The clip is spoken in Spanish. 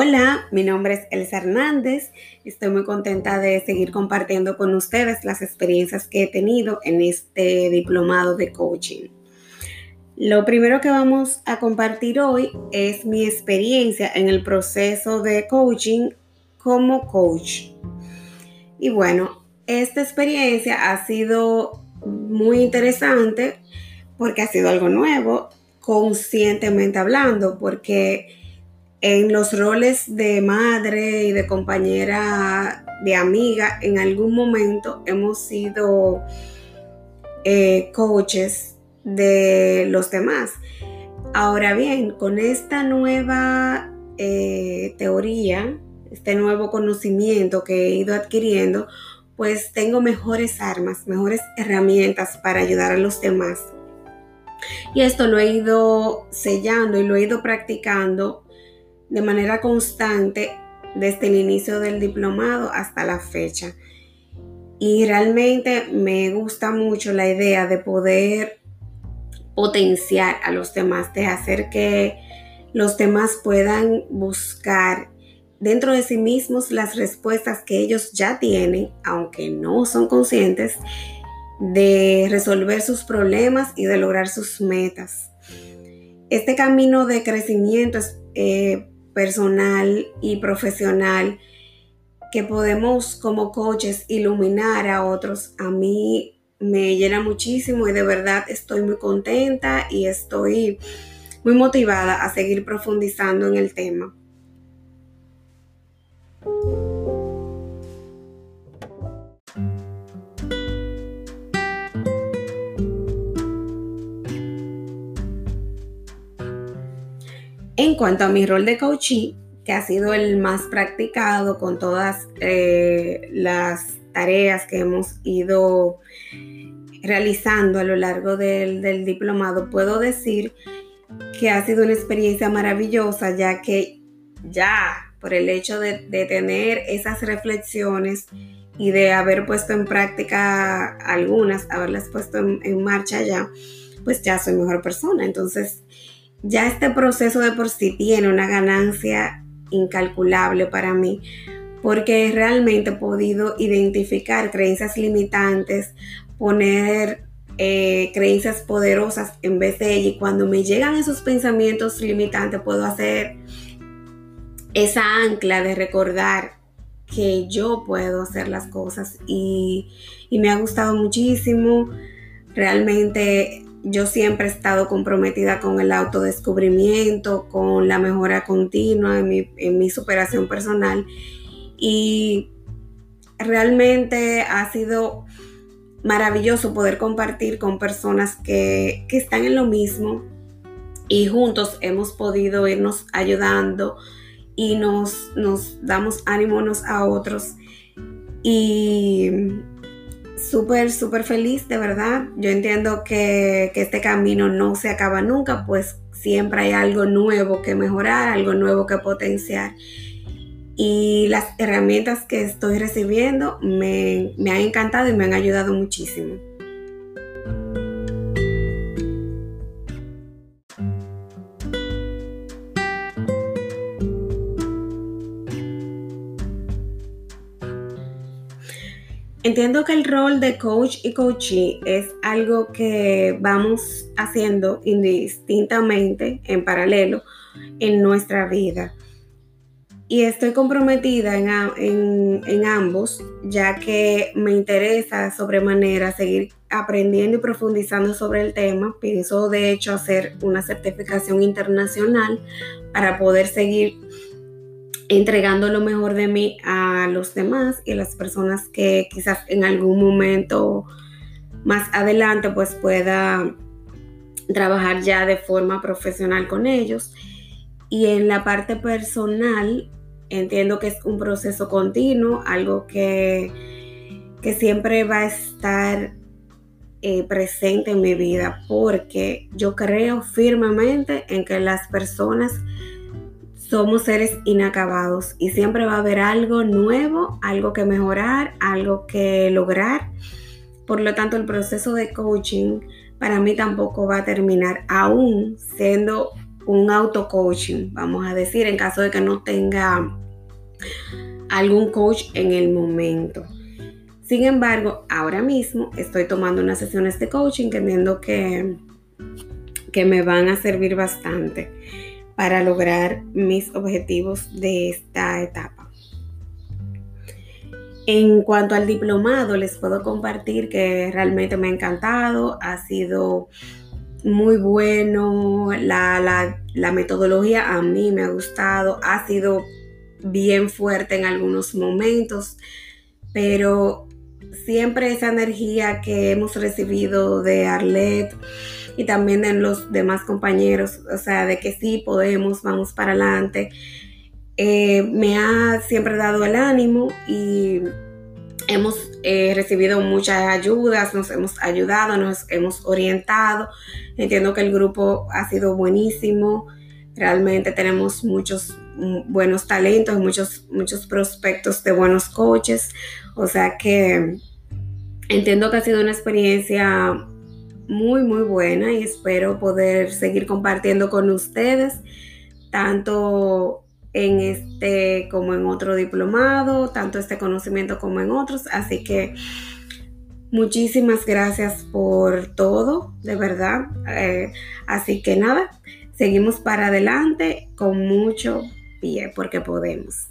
Hola, mi nombre es Elsa Hernández. Estoy muy contenta de seguir compartiendo con ustedes las experiencias que he tenido en este diplomado de coaching. Lo primero que vamos a compartir hoy es mi experiencia en el proceso de coaching como coach. Y bueno, esta experiencia ha sido muy interesante porque ha sido algo nuevo, conscientemente hablando, porque en los roles de madre y de compañera, de amiga, en algún momento hemos sido eh, coaches de los demás. Ahora bien, con esta nueva eh, teoría, este nuevo conocimiento que he ido adquiriendo, pues tengo mejores armas, mejores herramientas para ayudar a los demás. Y esto lo he ido sellando y lo he ido practicando de manera constante desde el inicio del diplomado hasta la fecha. Y realmente me gusta mucho la idea de poder potenciar a los demás, de hacer que los demás puedan buscar dentro de sí mismos las respuestas que ellos ya tienen, aunque no son conscientes, de resolver sus problemas y de lograr sus metas. Este camino de crecimiento es eh, personal y profesional que podemos como coaches iluminar a otros, a mí me llena muchísimo y de verdad estoy muy contenta y estoy muy motivada a seguir profundizando en el tema. Cuanto a mi rol de coachee, que ha sido el más practicado con todas eh, las tareas que hemos ido realizando a lo largo del, diplomado, puedo decir que ha sido una experiencia maravillosa, ya que ya por el hecho de, tener esas reflexiones y de haber puesto en práctica algunas, haberlas puesto en, en marcha ya, pues ya soy mejor persona. Entonces, ya este proceso de por sí tiene una ganancia incalculable para mí porque realmente he podido identificar creencias limitantes, poner eh, creencias poderosas en vez de ellas y cuando me llegan esos pensamientos limitantes puedo hacer esa ancla de recordar que yo puedo hacer las cosas y, y me ha gustado muchísimo. Realmente yo siempre he estado comprometida con el autodescubrimiento, con la mejora continua en mi, superación personal y realmente ha sido maravilloso poder compartir con personas que, están en lo mismo y juntos hemos podido irnos ayudando y nos, nos damos ánimo unos a otros. Y súper, súper feliz, de verdad. Yo entiendo que, que, este camino no se acaba nunca, pues siempre hay algo nuevo que mejorar, algo nuevo que potenciar. Y las herramientas que estoy recibiendo me, me han encantado y me han ayudado muchísimo. Entiendo que el rol de coach y coachee es algo que vamos haciendo indistintamente, en paralelo, en nuestra vida. Y estoy comprometida en, en, ambos, ya que me interesa sobremanera seguir aprendiendo y profundizando sobre el tema. Pienso de hecho hacer una certificación internacional para poder seguir entregando lo mejor de mí a los demás y a las personas que quizás en algún momento más adelante pues pueda trabajar ya de forma profesional con ellos. Y en la parte personal entiendo que es un proceso continuo, algo que, que siempre va a estar eh, presente en mi vida porque yo creo firmemente en que las personas somos seres inacabados y siempre va a haber algo nuevo, algo que mejorar, algo que lograr. Por lo tanto, el proceso de coaching para mí tampoco va a terminar, aún siendo un auto coaching, vamos a decir, en caso de que no tenga algún coach en el momento. Sin embargo, ahora mismo estoy tomando unas sesiones de coaching que que, que me van a servir bastante para lograr mis objetivos de esta etapa. En cuanto al diplomado, les puedo compartir que realmente me ha encantado, ha sido muy bueno, la, la metodología a mí me ha gustado, ha sido bien fuerte en algunos momentos, pero siempre esa energía que hemos recibido de Arlet y también de los demás compañeros, o sea, de que sí podemos, vamos para adelante, eh, me ha siempre dado el ánimo y hemos eh, recibido muchas ayudas, nos hemos ayudado, nos hemos orientado. Entiendo que el grupo ha sido buenísimo. Realmente tenemos muchos mm, buenos talentos, muchos, muchos prospectos de buenos coaches. O sea que entiendo que ha sido una experiencia muy, muy buena y espero poder seguir compartiendo con ustedes, tanto en este como en otro diplomado, tanto este conocimiento como en otros. Así que muchísimas gracias por todo, de verdad. Eh, así que nada, seguimos para adelante con mucho pie porque podemos.